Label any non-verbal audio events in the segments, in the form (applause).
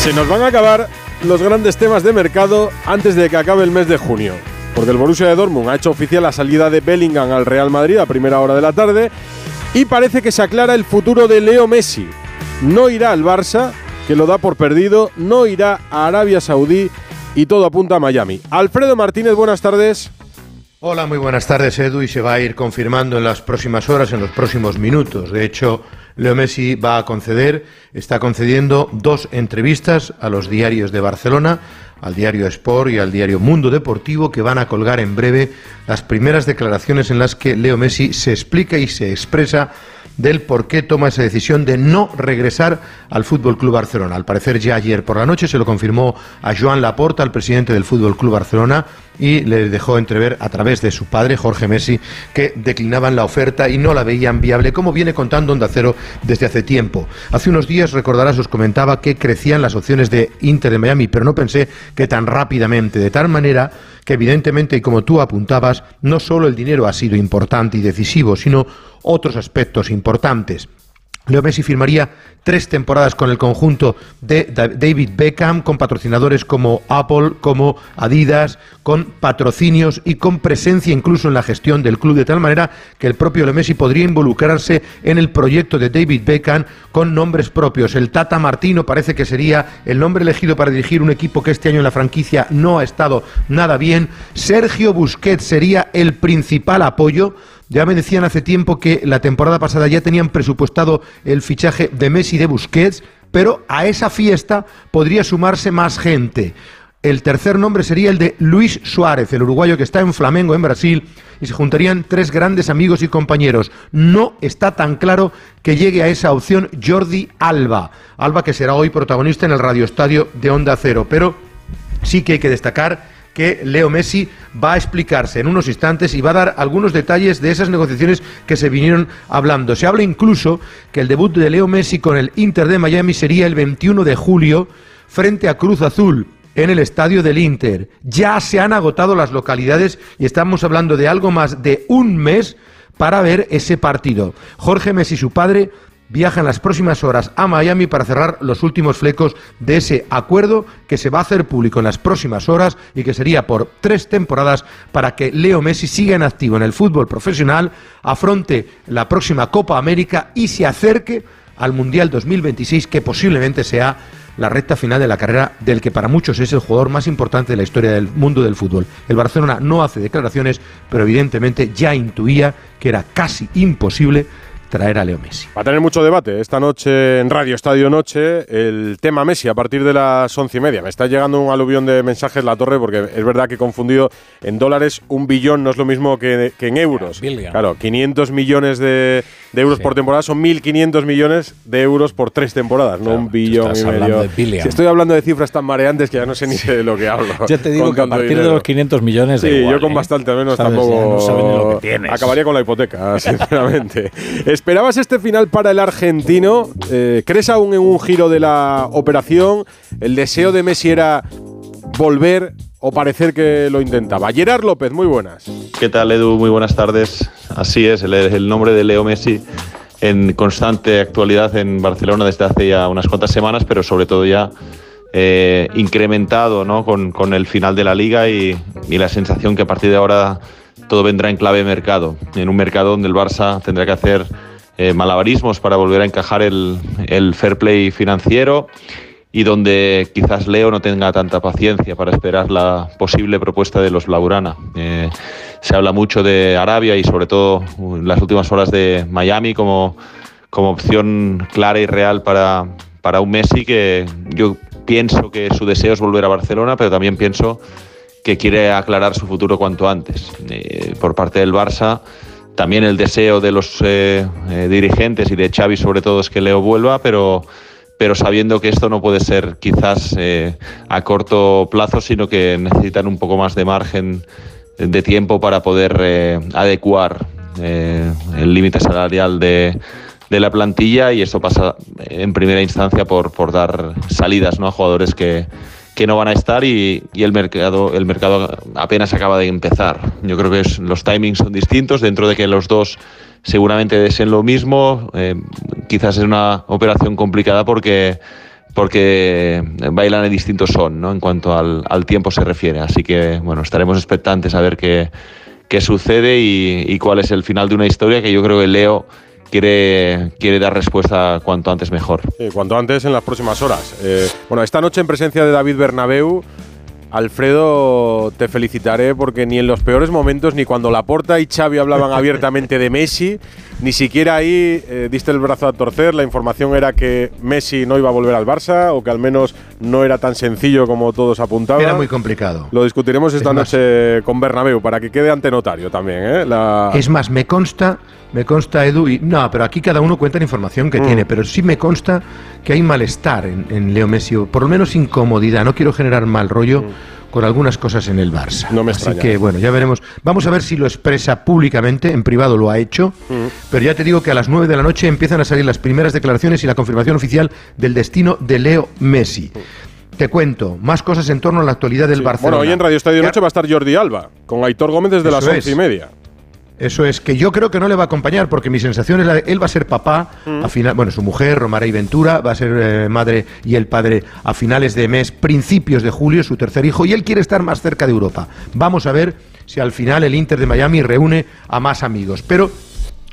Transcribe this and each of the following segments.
Se nos van a acabar los grandes temas de mercado antes de que acabe el mes de junio. Porque el Borussia de Dortmund ha hecho oficial la salida de Bellingham al Real Madrid a primera hora de la tarde y parece que se aclara el futuro de Leo Messi. No irá al Barça, que lo da por perdido, no irá a Arabia Saudí y todo apunta a Miami. Alfredo Martínez, buenas tardes. Hola, muy buenas tardes Edu y se va a ir confirmando en las próximas horas, en los próximos minutos. De hecho, Leo Messi va a conceder, está concediendo dos entrevistas a los diarios de Barcelona, al diario Sport y al diario Mundo Deportivo, que van a colgar en breve las primeras declaraciones en las que Leo Messi se explica y se expresa del por qué toma esa decisión de no regresar al Fútbol Club Barcelona. Al parecer ya ayer por la noche se lo confirmó a Joan Laporta, el presidente del Fútbol Club Barcelona, y le dejó entrever a través de su padre, Jorge Messi, que declinaban la oferta y no la veían viable, como viene contando Onda Cero desde hace tiempo. Hace unos días, recordarás, os comentaba que crecían las opciones de Inter de Miami, pero no pensé que tan rápidamente, de tal manera que evidentemente, y como tú apuntabas, no solo el dinero ha sido importante y decisivo, sino otros aspectos importantes. Leo Messi firmaría tres temporadas con el conjunto de David Beckham, con patrocinadores como Apple, como Adidas, con patrocinios y con presencia incluso en la gestión del club, de tal manera que el propio Leo Messi podría involucrarse en el proyecto de David Beckham con nombres propios. El Tata Martino parece que sería el nombre elegido para dirigir un equipo que este año en la franquicia no ha estado nada bien. Sergio Busquets sería el principal apoyo ya me decían hace tiempo que la temporada pasada ya tenían presupuestado el fichaje de Messi de Busquets, pero a esa fiesta podría sumarse más gente. El tercer nombre sería el de Luis Suárez, el uruguayo que está en Flamengo, en Brasil, y se juntarían tres grandes amigos y compañeros. No está tan claro que llegue a esa opción Jordi Alba. Alba que será hoy protagonista en el Radio Estadio de Onda Cero, pero sí que hay que destacar que Leo Messi va a explicarse en unos instantes y va a dar algunos detalles de esas negociaciones que se vinieron hablando. Se habla incluso que el debut de Leo Messi con el Inter de Miami sería el 21 de julio frente a Cruz Azul en el estadio del Inter. Ya se han agotado las localidades y estamos hablando de algo más de un mes para ver ese partido. Jorge Messi, su padre, viaja en las próximas horas a Miami para cerrar los últimos flecos de ese acuerdo que se va a hacer público en las próximas horas y que sería por tres temporadas para que Leo Messi siga en activo en el fútbol profesional, afronte la próxima Copa América y se acerque al Mundial 2026 que posiblemente sea la recta final de la carrera del que para muchos es el jugador más importante de la historia del mundo del fútbol. El Barcelona no hace declaraciones, pero evidentemente ya intuía que era casi imposible traer a Leo Messi. Va a tener mucho debate esta noche en Radio Estadio Noche el tema Messi a partir de las once y media. Me está llegando un aluvión de mensajes la torre porque es verdad que he confundido en dólares un billón no es lo mismo que, en euros. Claro, 500 millones de, euros por temporada son 1.500 millones de euros por tres temporadas, no un billón y medio. Si estoy hablando de cifras tan mareantes que ya no sé ni de lo que hablo. (laughs) Ya te digo que a partir de los 500 millones. Sí, yo con ¿eh? bastante menos tampoco. acabaría con la hipoteca, (laughs) sinceramente. (laughs) ¿Esperabas este final para el argentino? Eh, ¿Crees aún en un giro de la operación? ¿El deseo de Messi era volver o parecer que lo intentaba? Gerard López, muy buenas. ¿Qué tal, Edu? Muy buenas tardes. Así es, el, nombre de Leo Messi en constante actualidad en Barcelona desde hace ya unas cuantas semanas, pero sobre todo ya eh, incrementado ¿no? con, el final de la liga y, y la sensación que a partir de ahora todo vendrá en clave mercado, en un mercado donde el Barça tendrá que hacer eh, malabarismos para volver a encajar el, fair play financiero y donde quizás Leo no tenga tanta paciencia para esperar la posible propuesta de los Blaugrana. Eh, se habla mucho de Arabia y sobre todo las últimas horas de Miami como, como opción clara y real para, para un Messi que yo pienso que su deseo es volver a Barcelona, pero también pienso que quiere aclarar su futuro cuanto antes. Eh, por parte del Barça también el deseo de los eh, eh, dirigentes y de Xavi sobre todo es que Leo vuelva, pero, pero sabiendo que esto no puede ser quizás eh, a corto plazo, sino que necesitan un poco más de margen de tiempo para poder adecuar el límite salarial de, de, la plantilla y eso pasa en primera instancia por, por dar salidas ¿no? a jugadores que, que no van a estar y, el mercado el mercado apenas acaba de empezar. Yo creo que los timings son distintos dentro de que los dos seguramente deseen lo mismo. Eh, quizás es una operación complicada porque porque bailan en distintos son, ¿no? En cuanto al, tiempo se refiere. Así que, bueno, estaremos expectantes a ver qué, qué sucede y, cuál es el final de una historia que yo creo que Leo quiere, quiere dar respuesta cuanto antes mejor. cuanto antes en las próximas horas. Eh, bueno, esta noche en presencia de David Bernabeu Alfredo, te felicitaré porque ni en los peores momentos, ni cuando Laporta y Xavi hablaban (laughs) abiertamente de Messi, ni siquiera ahí eh, diste el brazo a torcer. La información era que Messi no iba a volver al Barça o que al menos no era tan sencillo como todos apuntaban. Era muy complicado. Lo discutiremos esta noche con Bernabéu para que quede ante notario también. ¿eh? Es más, me consta me consta, Edu, y no, pero aquí cada uno cuenta la información que mm. tiene, pero sí me consta que hay malestar en, Leo Messi, por lo menos incomodidad. No quiero generar mal rollo. Mm. Con algunas cosas en el Barça. No me Así que bueno, ya veremos. Vamos a ver si lo expresa públicamente, en privado lo ha hecho, mm. pero ya te digo que a las 9 de la noche empiezan a salir las primeras declaraciones y la confirmación oficial del destino de Leo Messi. Te cuento, más cosas en torno a la actualidad del Barcelona. Bueno, hoy en Radio Estadio Noche va a estar Jordi Alba, con Aitor Gómez desde las once y media. Eso es que yo creo que no le va a acompañar porque mi sensación es la de él va a ser papá a mm. final, bueno, su mujer Romara y Ventura va a ser eh, madre y el padre a finales de mes, principios de julio, su tercer hijo y él quiere estar más cerca de Europa. Vamos a ver si al final el Inter de Miami reúne a más amigos, pero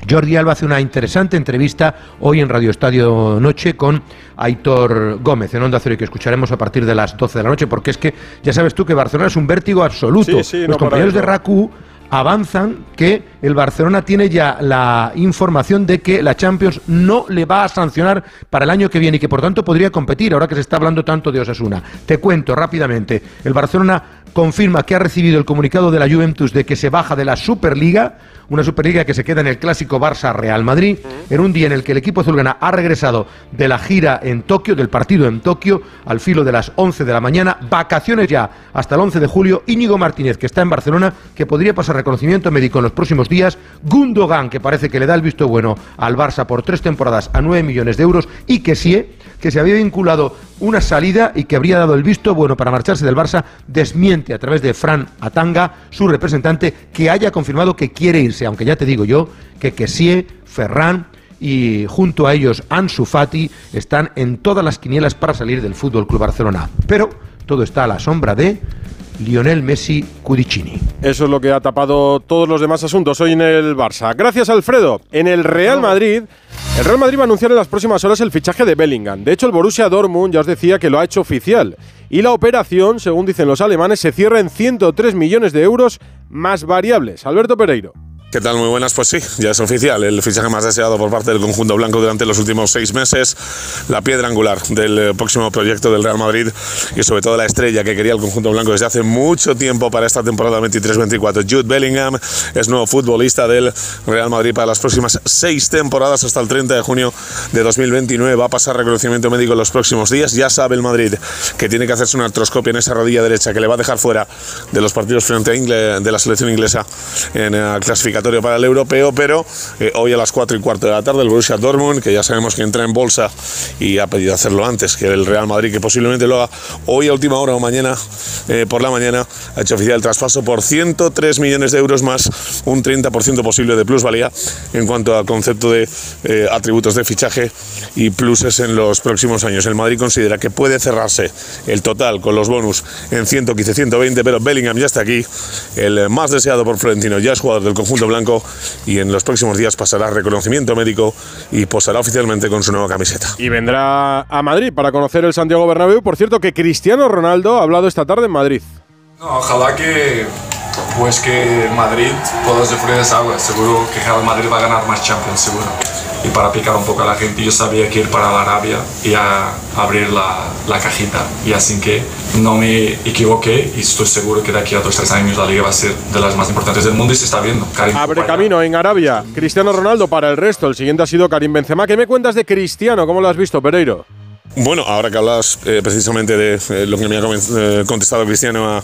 Jordi Alba hace una interesante entrevista hoy en Radio Estadio Noche con Aitor Gómez en Onda Cero y que escucharemos a partir de las 12 de la noche porque es que ya sabes tú que Barcelona es un vértigo absoluto. Los compañeros de RACU avanzan que el Barcelona tiene ya la información de que la Champions no le va a sancionar para el año que viene y que por tanto podría competir ahora que se está hablando tanto de Osasuna. Te cuento rápidamente, el Barcelona confirma que ha recibido el comunicado de la Juventus de que se baja de la Superliga, una Superliga que se queda en el clásico Barça-Real Madrid, en un día en el que el equipo azulgrana ha regresado de la gira en Tokio, del partido en Tokio, al filo de las 11 de la mañana, vacaciones ya hasta el 11 de julio, Íñigo Martínez, que está en Barcelona, que podría pasar reconocimiento médico en los próximos días, Gundogan, que parece que le da el visto bueno al Barça por tres temporadas a 9 millones de euros, y que sí, que se había vinculado una salida y que habría dado el visto bueno para marcharse del Barça, desmiente a través de Fran Atanga, su representante, que haya confirmado que quiere irse, aunque ya te digo yo que Kessie, Ferran y junto a ellos Ansu Fati están en todas las quinielas para salir del Fútbol Club Barcelona. Pero todo está a la sombra de Lionel Messi Cudicini. Eso es lo que ha tapado todos los demás asuntos hoy en el Barça. Gracias, Alfredo. En el Real Madrid, el Real Madrid va a anunciar en las próximas horas el fichaje de Bellingham. De hecho, el Borussia Dortmund ya os decía que lo ha hecho oficial. Y la operación, según dicen los alemanes, se cierra en 103 millones de euros más variables. Alberto Pereiro. ¿Qué tal? Muy buenas. Pues sí, ya es oficial. El fichaje más deseado por parte del conjunto blanco durante los últimos seis meses. La piedra angular del eh, próximo proyecto del Real Madrid y sobre todo la estrella que quería el conjunto blanco desde hace mucho tiempo para esta temporada 23-24. Jude Bellingham es nuevo futbolista del Real Madrid para las próximas seis temporadas hasta el 30 de junio de 2029. Va a pasar reconocimiento médico en los próximos días. Ya sabe el Madrid que tiene que hacerse una artroscopia en esa rodilla derecha que le va a dejar fuera de los partidos frente a de la selección inglesa en la clasificación para el europeo, pero eh, hoy a las 4 y cuarto de la tarde el Borussia Dortmund, que ya sabemos que entra en bolsa y ha pedido hacerlo antes que el Real Madrid, que posiblemente lo haga hoy a última hora o mañana eh, por la mañana, ha hecho oficial el traspaso por 103 millones de euros más un 30% posible de plusvalía en cuanto al concepto de eh, atributos de fichaje y pluses en los próximos años. El Madrid considera que puede cerrarse el total con los bonus en 115, 120, pero Bellingham ya está aquí, el más deseado por Florentino, ya es jugador del conjunto blanco y en los próximos días pasará reconocimiento médico y posará oficialmente con su nueva camiseta. Y vendrá a Madrid para conocer el Santiago Bernabéu. Por cierto, que Cristiano Ronaldo ha hablado esta tarde en Madrid. ojalá que pues que Madrid pueda sufrir esa agua. Seguro que Real Madrid va a ganar más Champions, seguro y para picar un poco a la gente yo sabía que ir para la Arabia y a abrir la, la, cajita y así que no me equivoqué y estoy seguro que de aquí a dos tres años la liga va a ser de las más importantes del mundo y se está viendo. Abre camino en Arabia, Cristiano Ronaldo para el resto, el siguiente ha sido Karim Benzema. ¿Qué me cuentas de Cristiano? ¿Cómo lo has visto, Pereiro? Bueno, ahora que hablas eh, precisamente de eh, lo que me ha eh, contestado Cristiano a,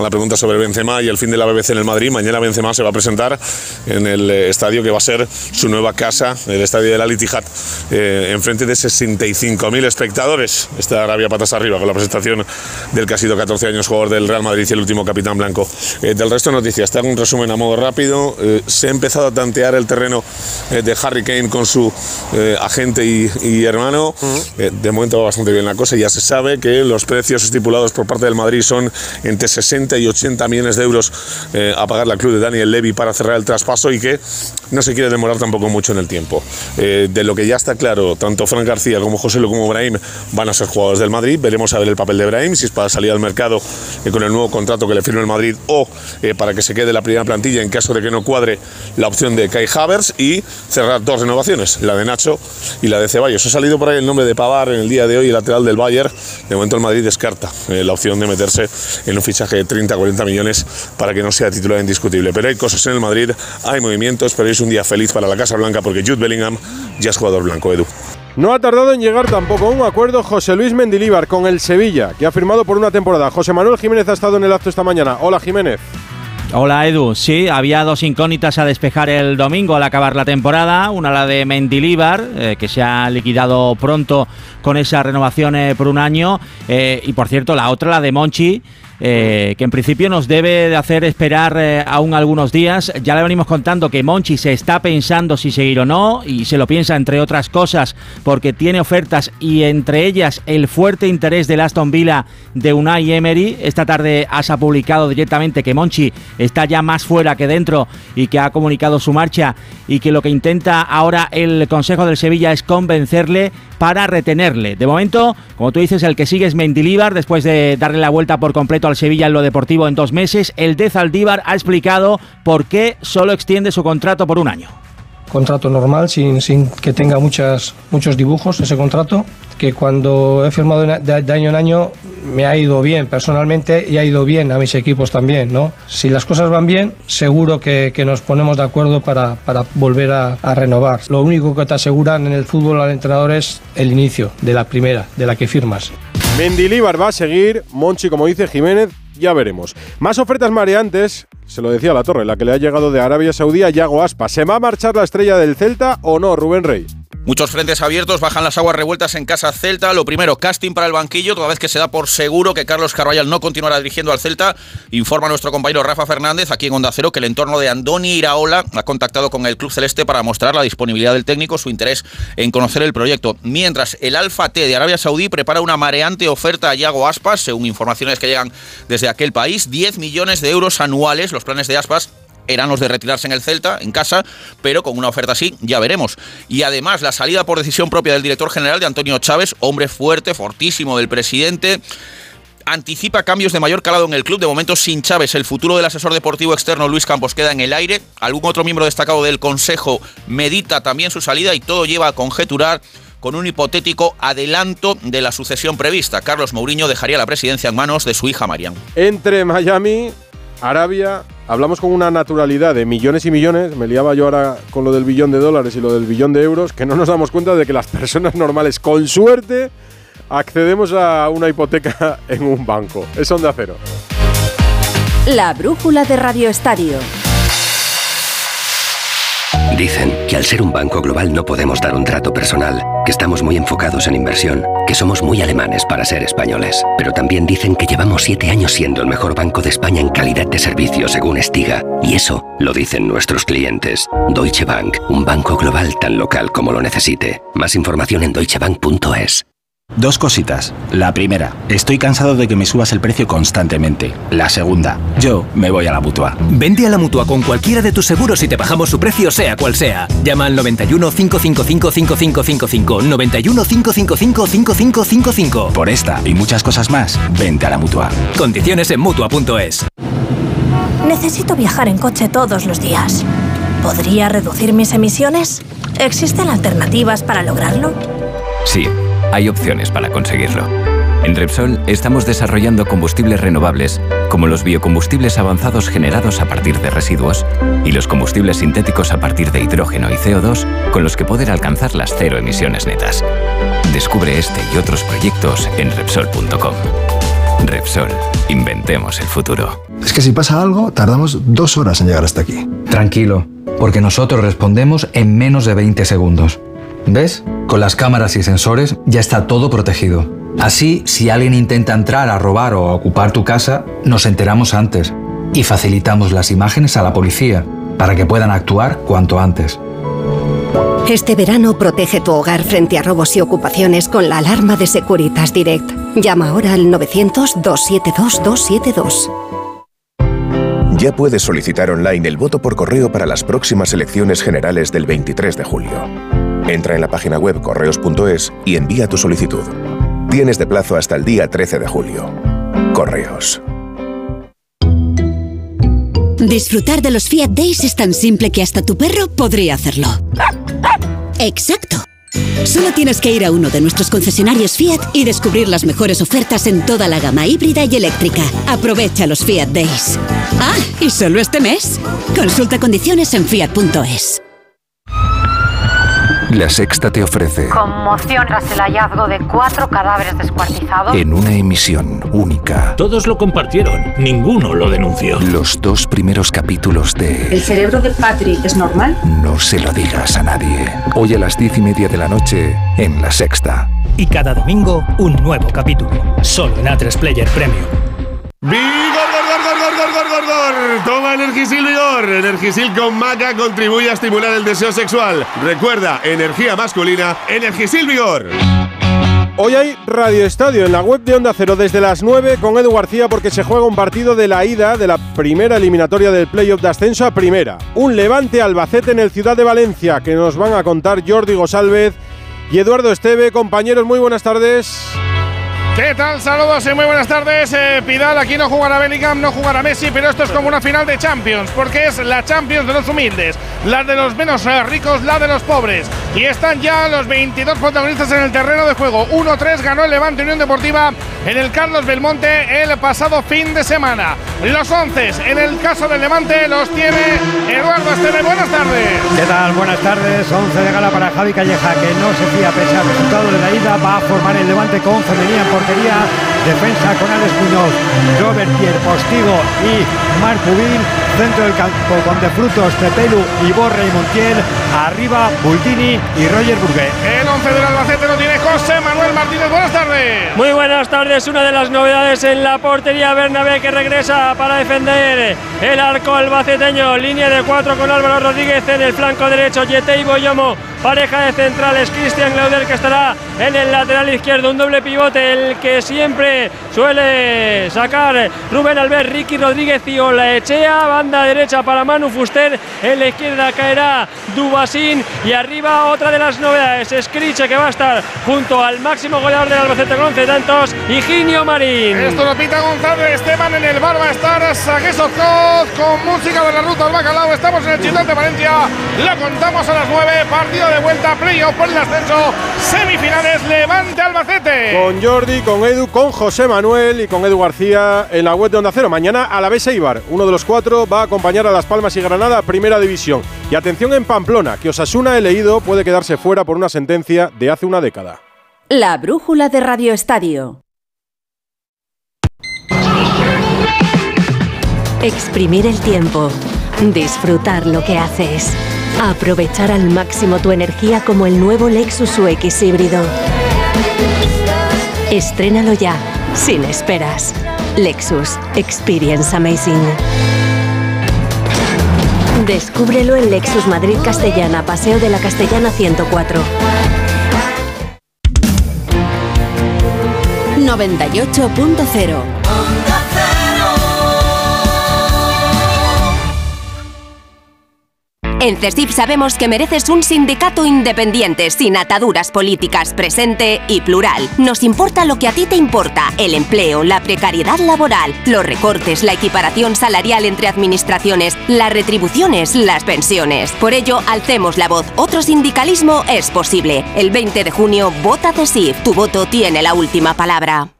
la pregunta sobre Benzema y el fin de la BBC en el Madrid, mañana Benzema se va a presentar en el estadio que va a ser su nueva casa, el estadio del Al Ittihad, en frente de 65.000 espectadores. Está Arabia patas arriba con la presentación del que ha sido 14 años jugador del Real Madrid y el último capitán blanco. del resto de noticias, te hago un resumen a modo rápido. se ha empezado a tantear el terreno de Harry Kane con su agente y, hermano de momento va bastante bien la cosa. Ya se sabe que los precios estipulados por parte del Madrid son entre 60 y 80 millones de euros eh, a pagar la club de Daniel Levy para cerrar el traspaso y que no se quiere demorar tampoco mucho en el tiempo. Eh, de lo que ya está claro, tanto Fran García como José Lu como Brahim van a ser jugadores del Madrid. Veremos a ver el papel de Brahim, si es para salir al mercado eh, con el nuevo contrato que le firme el Madrid o para que se quede la primera plantilla en caso de que no cuadre la opción de Kai Havers y cerrar dos renovaciones, la de Nacho y la de Ceballos. Ha salido por ahí el nombre de Pavar en el día de hoy, el lateral del Bayern. De momento el Madrid descarta la opción de meterse en un fichaje de 30-40 millones para que no sea titular indiscutible. Pero hay cosas en el Madrid, hay movimientos, pero es un día feliz para la Casa Blanca porque Jude Bellingham ya es jugador blanco, Edu. No ha tardado en llegar tampoco a un acuerdo José Luis Mendilíbar con el Sevilla, que ha firmado por una temporada. José Manuel Jiménez ha estado en el acto esta mañana. Hola Jiménez. Hola Edu, sí, había dos incógnitas a despejar el domingo al acabar la temporada, una la de Mendilíbar, eh, que se ha liquidado pronto con esa renovación eh, por un año, eh, y por cierto la otra la de Monchi, eh, que en principio nos debe de hacer esperar eh, aún algunos días. Ya le venimos contando que Monchi se está pensando si seguir o no y se lo piensa entre otras cosas porque tiene ofertas y entre ellas el fuerte interés del Aston Villa de Unai Emery. Esta tarde has publicado directamente que Monchi está ya más fuera que dentro y que ha comunicado su marcha y que lo que intenta ahora el Consejo del Sevilla es convencerle para retenerle. De momento, como tú dices, el que sigue es Mendilíbar después de darle la vuelta por completo al Sevilla en lo deportivo en dos meses. El de Zaldívar ha explicado por qué solo extiende su contrato por un año contrato normal, sin, sin que tenga muchos dibujos ese contrato, que cuando he firmado de, año en año me ha ido bien personalmente y ha ido bien a mis equipos también, ¿no? Si las cosas van bien, seguro que, nos ponemos de acuerdo para, volver a, renovar. Lo único que te aseguran en el fútbol al entrenador es el inicio de la primera, de la que firmas. Mendilíbar va a seguir, Monchi, como dice Jiménez, ya veremos. Más ofertas mareantes, se lo decía la torre, la que le ha llegado de Arabia Saudí a Yago Aspa. ¿Se va a marchar la estrella del Celta o no, Rubén Rey? Muchos frentes abiertos, bajan las aguas revueltas en casa Celta. Lo primero, casting para el banquillo, toda vez que se da por seguro que Carlos Carvallal no continuará dirigiendo al Celta. Informa nuestro compañero Rafa Fernández, aquí en Onda Cero, que el entorno de Andoni Iraola ha contactado con el Club Celeste para mostrar la disponibilidad del técnico, su interés en conocer el proyecto. Mientras el Alfa T de Arabia Saudí prepara una mareante oferta a Yago Aspas, según informaciones que llegan desde aquel país, 10 millones de euros anuales, los planes de Aspas eran los de retirarse en el Celta, en casa, pero con una oferta así ya veremos. Y además la salida por decisión propia del director general de Antonio Chávez, hombre fuerte, fortísimo del presidente anticipa cambios de mayor calado en el club. De momento sin Chávez, el futuro del asesor deportivo externo Luis Campos queda en el aire. Algún otro miembro destacado del Consejo medita también su salida y todo lleva a conjeturar con un hipotético adelanto de la sucesión prevista. Carlos Mourinho dejaría la presidencia en manos de su hija Marian. Entre Miami, Arabia, hablamos con una naturalidad de millones y millones, me liaba yo ahora con lo del billón de dólares y lo del billón de euros, que no nos damos cuenta de que las personas normales, con suerte, accedemos a una hipoteca en un banco. Es onda cero. La brújula de Radio Estadio. Dicen que al ser un banco global no podemos dar un trato personal, que estamos muy enfocados en inversión, que somos muy alemanes para ser españoles. Pero también dicen que llevamos siete años siendo el mejor banco de España en calidad de servicio según Estiga. Y eso lo dicen nuestros clientes. Deutsche Bank, un banco global tan local como lo necesite. Más información en deutschebank.es. Dos cositas. La primera, estoy cansado de que me subas el precio constantemente. La segunda, yo me voy a la mutua. Vende a la mutua con cualquiera de tus seguros y te bajamos su precio, sea cual sea. Llama al 91 555 5555. 91 555 5555. Por esta y muchas cosas más, vente a la mutua. Condiciones en mutua.es. Necesito viajar en coche todos los días. ¿Podría reducir mis emisiones? ¿Existen alternativas para lograrlo? Sí hay opciones para conseguirlo. En Repsol estamos desarrollando combustibles renovables, como los biocombustibles avanzados generados a partir de residuos y los combustibles sintéticos a partir de hidrógeno y CO2, con los que poder alcanzar las cero emisiones netas. Descubre este y otros proyectos en Repsol.com. Repsol, inventemos el futuro. Es que si pasa algo, tardamos dos horas en llegar hasta aquí. Tranquilo, porque nosotros respondemos en menos de 20 segundos. ¿Ves? Con las cámaras y sensores ya está todo protegido. Así, si alguien intenta entrar a robar o a ocupar tu casa, nos enteramos antes y facilitamos las imágenes a la policía para que puedan actuar cuanto antes. Este verano protege tu hogar frente a robos y ocupaciones con la alarma de Securitas Direct. Llama ahora al 900-272-272. Ya puedes solicitar online el voto por correo para las próximas elecciones generales del 23 de julio. Entra en la página web correos.es y envía tu solicitud. Tienes de plazo hasta el día 13 de julio. Correos. Disfrutar de los Fiat Days es tan simple que hasta tu perro podría hacerlo. Exacto. Solo tienes que ir a uno de nuestros concesionarios Fiat y descubrir las mejores ofertas en toda la gama híbrida y eléctrica. Aprovecha los Fiat Days. Ah, y solo este mes. Consulta condiciones en fiat.es. La Sexta te ofrece. Conmoción tras el hallazgo de cuatro cadáveres descuartizados. En una emisión única. Todos lo compartieron, ninguno lo denunció. Los dos primeros capítulos de. ¿El cerebro de Patrick es normal? No se lo digas a nadie. Hoy a las diez y media de la noche en La Sexta. Y cada domingo, un nuevo capítulo. Solo en A3 Player Premium. ¡Vigor, gor, gor! Toma Energisil Vigor. Energisil con maca contribuye a estimular el deseo sexual. Recuerda, energía masculina, Energisil Vigor. Hoy hay Radio Estadio en la web de Onda Cero desde las 9 con Edu García porque se juega un partido de la ida de la primera eliminatoria del playoff de ascenso a primera. Un levante Albacete en el Ciudad de Valencia que nos van a contar Jordi Gosalvez y Eduardo Esteve. Compañeros, muy buenas tardes. ¿Qué tal? Saludos y muy buenas tardes. Eh, Pidal, aquí no jugará Bellingham, no jugará Messi, pero esto es como una final de Champions, porque es la Champions de los humildes, la de los menos eh, ricos, la de los pobres. Y están ya los 22 protagonistas en el terreno de juego. 1-3 ganó el Levante Unión Deportiva en el Carlos Belmonte el pasado fin de semana. Los 11 en el caso del Levante los tiene Eduardo Esteve. Buenas tardes. ¿Qué tal? Buenas tardes. 11 de gala para Javi Calleja, que no se fía pese al resultado de la ida. Va a formar el Levante con femenina Defensa con Alex Muñoz, Robert Pierre Postigo y Marc Pubín. Centro del campo con De Frutos, Pepelu, Iborre y Montiel. Arriba, Bultini y Roger Burgué. El 11 del Albacete lo tiene José Manuel Martínez. Buenas tardes. Muy buenas tardes. Una de las novedades en la portería Bernabé que regresa para defender el arco albaceteño. Línea de cuatro con Álvaro Rodríguez en el flanco derecho. Yete y Boyomo. Pareja de centrales. Cristian Glauder que estará en el lateral izquierdo. Un doble pivote, el que siempre suele sacar Rubén Albert, Ricky Rodríguez y Olaechea. Banda derecha para Manu Fuster. En la izquierda caerá Dubasín. Y arriba otra de las novedades. Scriche que va a estar junto al máximo goleador del Albacete con 11 tantos. Higinio Marín. Esto lo pita González Esteban en el bar va a estar Sagues con música de la ruta al bacalao. Estamos en el Chitón de Valencia. Lo contamos a las 9. Partido de vuelta, playoff por el ascenso. Semifinales Levante Albacete. Con Jordi, con Edu, con José Manuel y con Edu García en la web de Onda Cero. Mañana a la vez Eibar, uno de los cuatro, va a acompañar a Las Palmas y Granada a Primera División. Y atención en Pamplona, que Osasuna, he leído, puede quedarse fuera por una sentencia de hace una década. La brújula de Radio Estadio. Exprimir el tiempo. Disfrutar lo que haces. Aprovechar al máximo tu energía como el nuevo Lexus UX híbrido. Estrénalo ya, sin esperas. Lexus Experience Amazing. Descúbrelo en Lexus Madrid Castellana, Paseo de la Castellana 104. 98.0 En CESIF sabemos que mereces un sindicato independiente, sin ataduras políticas, presente y plural. Nos importa lo que a ti te importa, el empleo, la precariedad laboral, los recortes, la equiparación salarial entre administraciones, las retribuciones, las pensiones. Por ello, alcemos la voz. Otro sindicalismo es posible. El 20 de junio, vota CESIF. Tu voto tiene la última palabra.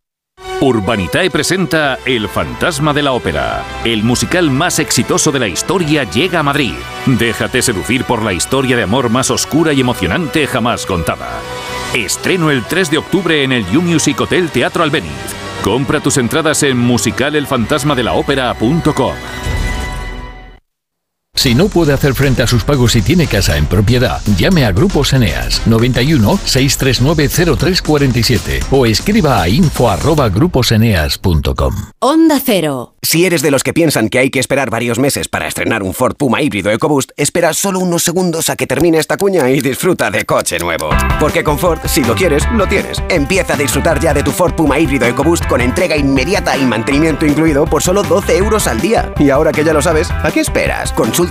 Urbanitae presenta El fantasma de la ópera. El musical más exitoso de la historia llega a Madrid. Déjate seducir por la historia de amor más oscura y emocionante jamás contada. Estreno el 3 de octubre en el You Music Hotel Teatro Albeniz. Compra tus entradas en musicalelfantasmadelahópera.com. Si no puede hacer frente a sus pagos y tiene casa en propiedad, llame a Grupos Eneas 91 639 0347 o escriba a info@gruposeneas.com. Onda Cero. Si eres de los que piensan que hay que esperar varios meses para estrenar un Ford Puma híbrido EcoBoost, espera solo unos segundos a que termine esta cuña y disfruta de coche nuevo. Porque con Ford, si lo quieres, lo tienes. Empieza a disfrutar ya de tu Ford Puma híbrido EcoBoost con entrega inmediata y mantenimiento incluido por solo 12 euros al día. Y ahora que ya lo sabes, ¿a qué esperas? Consulta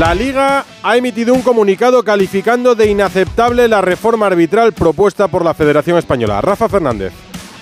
La Liga ha emitido un comunicado calificando de inaceptable la reforma arbitral propuesta por la Federación Española. Rafa Fernández.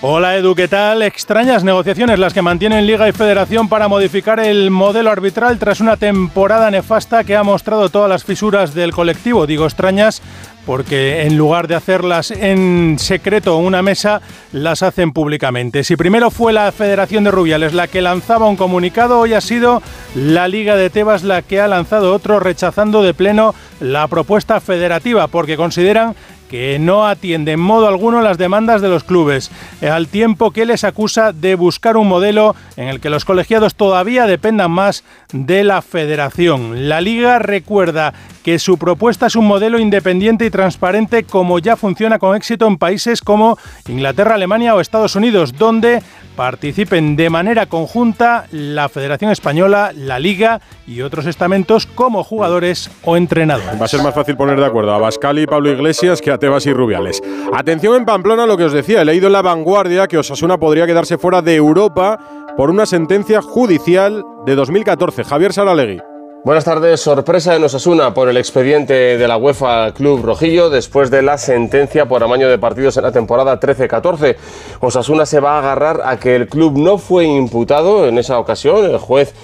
Hola Edu, ¿qué tal? Extrañas negociaciones las que mantienen Liga y Federación para modificar el modelo arbitral tras una temporada nefasta que ha mostrado todas las fisuras del colectivo. Digo extrañas porque en lugar de hacerlas en secreto en una mesa, las hacen públicamente. Si primero fue la Federación de Rubiales la que lanzaba un comunicado, hoy ha sido la Liga de Tebas la que ha lanzado otro rechazando de pleno la propuesta federativa porque consideran que no atiende en modo alguno las demandas de los clubes, al tiempo que les acusa de buscar un modelo en el que los colegiados todavía dependan más de la federación. La liga recuerda que su propuesta es un modelo independiente y transparente como ya funciona con éxito en países como Inglaterra, Alemania o Estados Unidos, donde participen de manera conjunta la Federación Española, la Liga y otros estamentos como jugadores o entrenadores. Va a ser más fácil poner de acuerdo a Bascali y Pablo Iglesias que a Tebas y Rubiales. Atención en Pamplona lo que os decía, he leído en La Vanguardia que Osasuna podría quedarse fuera de Europa por una sentencia judicial de 2014. Javier Saralegui. Buenas tardes. Sorpresa en Osasuna por el expediente de la UEFA Club Rojillo después de la sentencia por amaño de partidos en la temporada 13-14. Osasuna se va a agarrar a que el club no fue imputado en esa ocasión. El juez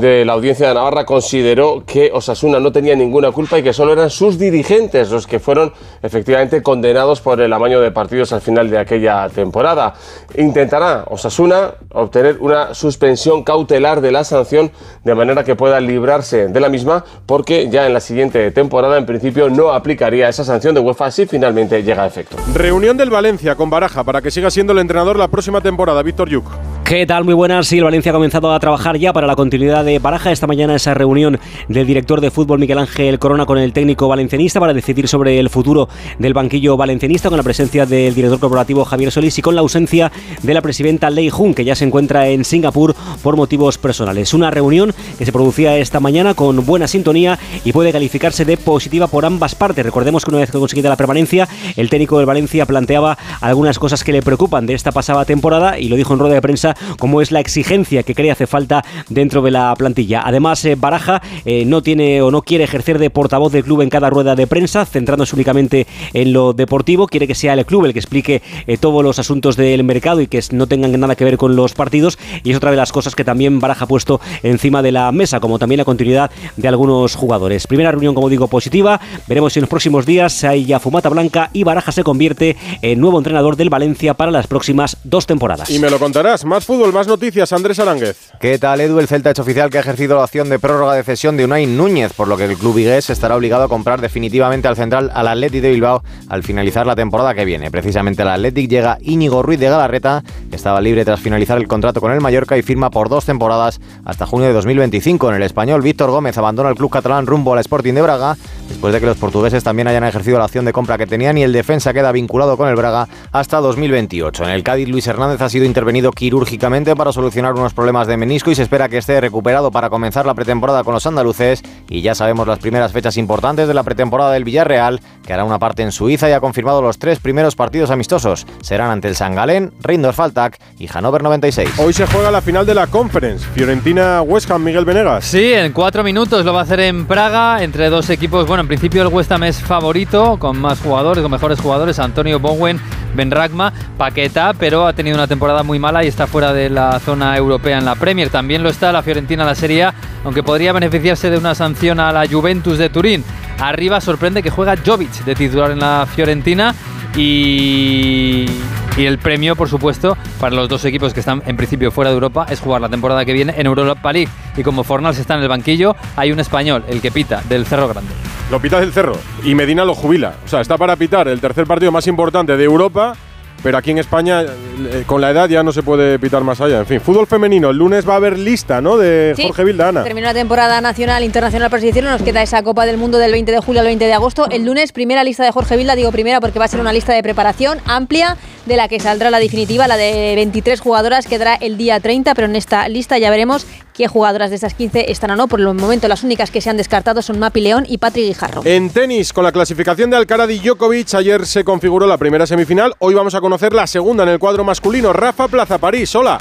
de la Audiencia de Navarra consideró que Osasuna no tenía ninguna culpa y que solo eran sus dirigentes los que fueron efectivamente condenados por el amaño de partidos al final de aquella temporada. Intentará Osasuna obtener una suspensión cautelar de la sanción de manera que pueda librarse de la misma porque ya en la siguiente temporada en principio no aplicaría esa sanción de UEFA si finalmente llega a efecto. Reunión del Valencia con Baraja para que siga siendo el entrenador la próxima temporada. Víctor Yuk. ¿Qué tal? Muy buenas. Sí, el Valencia ha comenzado a trabajar ya para la continuidad de Baraja. Esta mañana esa reunión del director de fútbol Miguel Ángel Corona con el técnico valencianista para decidir sobre el futuro del banquillo valencianista con la presencia del director corporativo Javier Solís y con la ausencia de la presidenta Lei Jun, que ya se encuentra en Singapur por motivos personales. Una reunión que se producía esta mañana con buena sintonía y puede calificarse de positiva por ambas partes. Recordemos que una vez que conseguida la permanencia, el técnico del Valencia planteaba algunas cosas que le preocupan de esta pasada temporada y lo dijo en rueda de prensa como es la exigencia que cree hace falta dentro de la plantilla. Además, eh, Baraja eh, no tiene o no quiere ejercer de portavoz del club en cada rueda de prensa, centrándose únicamente en lo deportivo. Quiere que sea el club el que explique eh, todos los asuntos del mercado y que no tengan nada que ver con los partidos. Y es otra de las cosas que también Baraja ha puesto encima de la mesa, como también la continuidad de algunos jugadores. Primera reunión, como digo, positiva. Veremos si en los próximos días hay ya fumata blanca y Baraja se convierte en nuevo entrenador del Valencia para las próximas dos temporadas. Y me lo contarás. Más fútbol, más noticias. Andrés Aránguez. ¿Qué tal, Edu? El Celta ha hecho oficial que ha ejercido la opción de prórroga de cesión de Unai Núñez, por lo que el club vigués estará obligado a comprar definitivamente al central al Athletic de Bilbao al finalizar la temporada que viene. Precisamente al Athletic llega Íñigo Ruiz de Galarreta, que estaba libre tras finalizar el contrato con el Mallorca y firma por dos temporadas hasta junio de 2025. En el español, Víctor Gómez abandona el club catalán rumbo al Sporting de Braga, después de que los portugueses también hayan ejercido la opción de compra que tenían y el defensa queda vinculado con el Braga hasta 2028. En el Cádiz, Luis Hernández ha sido intervenido quirúrgicamente para solucionar unos problemas de menisco y se espera que esté recuperado para comenzar la pretemporada con los andaluces. Y ya sabemos las primeras fechas importantes de la pretemporada del Villarreal, que hará una parte en Suiza y ha confirmado los tres primeros partidos amistosos. Serán ante el San Galén, Reinders Faltac y Hannover 96. Hoy se juega la final de la Conference. Fiorentina-West Ham, Miguel Venegas. Sí, en cuatro minutos lo va a hacer en Praga entre dos equipos. Bueno, en principio el West Ham es favorito, con más jugadores, con mejores jugadores. Antonio Bowen, Ben Ragma, Paqueta, pero ha tenido una temporada muy mala y está fuera de la zona europea en la Premier. También lo está la Fiorentina en la Serie A, aunque podría beneficiarse de una sanción a la Juventus de Turín. Arriba sorprende que juega Jovic de titular en la Fiorentina y, y, el premio, por supuesto, para los dos equipos que están en principio fuera de Europa es jugar la temporada que viene en Europa League. Y como Fornals está en el banquillo, hay un español, el que pita, del Cerro Grande. Lo pita del Cerro y Medina lo jubila. O sea, está para pitar el tercer partido más importante de Europa pero aquí en España eh, con la edad ya no se puede pitar más allá. En fin, fútbol femenino, el lunes va a haber lista, ¿no? De Sí, Jorge Vildana. Terminó la temporada nacional, internacional, por así decirlo. Nos queda esa Copa del Mundo del 20 de julio al 20 de agosto. El lunes, primera lista de Jorge Vilda. Digo primera porque va a ser una lista de preparación amplia de la que saldrá la definitiva, la de 23 jugadoras, quedará el día 30. Pero en esta lista ya veremos qué jugadoras de esas 15 están o no. Por el momento, las únicas que se han descartado son Mapi León y Patrick Guijarro. En tenis, con la clasificación de Alcaraz y Djokovic, ayer se configuró la primera semifinal. Hoy vamos a conocer la segunda en el cuadro masculino. Rafa Plaza París, hola.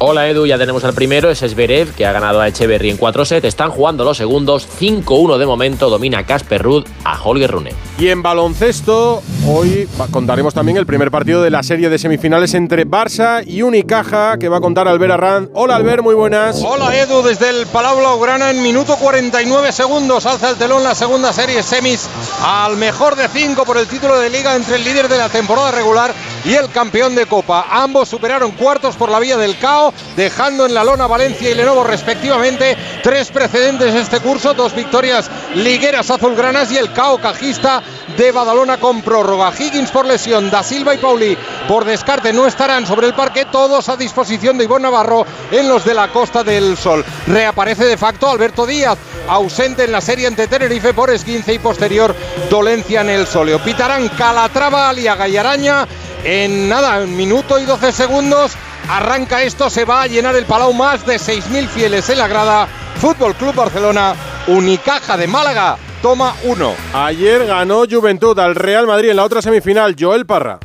Hola Edu, ya tenemos al primero, es Zverev, que ha ganado a Echeverry en 4 sets. Están jugando los segundos, 5-1 de momento, domina Casper Ruud a Holger Rune. Y en baloncesto, hoy contaremos también el primer partido de la serie de semifinales entre Barça y Unicaja, que va a contar Albert Arranz. Hola Albert, muy buenas. Hola Edu, desde el Palau Blaugrana en minuto 49 segundos. Alza el telón la segunda serie semis al mejor de 5 por el título de liga entre el líder de la temporada regular y el campeón de Copa. Ambos superaron cuartos por la vía del CAO, dejando en la lona Valencia y Lenovo respectivamente. Tres precedentes este curso, dos victorias ligueras azulgranas y el CAO cajista de Badalona con prórroga. Higgins por lesión, Da Silva y Pauli por descarte no estarán sobre el parque, todos a disposición de Ivonne Navarro en los de la Costa del Sol. Reaparece de facto Alberto Díaz, ausente en la serie ante Tenerife por esguince y posterior dolencia en el soleo. Pitarán Calatrava, Aliaga y Araña en nada, un minuto y 12 segundos. Arranca esto, se va a llenar el Palau más de 6.000 fieles en la grada. Fútbol Club Barcelona, Unicaja de Málaga, toma uno. Ayer ganó Juventud al Real Madrid en la otra semifinal. Joel Parra.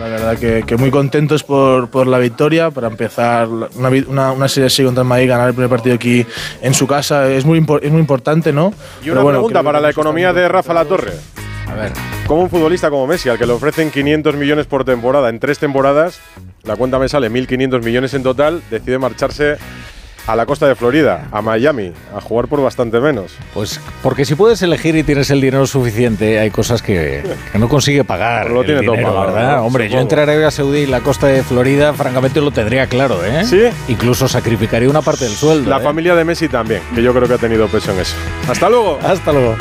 La verdad que, que muy contentos por, por la victoria, para empezar una, una, una serie así contra el Madrid, ganar el primer partido aquí en su casa es muy, es muy importante, ¿no? Y una pregunta para la economía de Rafa La Torre. A ver. Como un futbolista como Messi, al que le ofrecen 500 millones por temporada en tres temporadas, la cuenta me sale 1.500 millones en total, decide marcharse a la costa de Florida, a Miami, a jugar por bastante menos. Pues porque si puedes elegir y tienes el dinero suficiente, hay cosas que, que no consigue pagar. Pero lo el tiene todo dinero, pagado, ¿verdad? ¿no? Hombre, yo Supongo. entre Arabia Saudí y la costa de Florida, francamente lo tendría claro, ¿eh? ¿Sí? Incluso sacrificaría una parte del sueldo. La ¿eh? familia de Messi también, que yo creo que ha tenido peso en eso. Hasta luego. Hasta luego.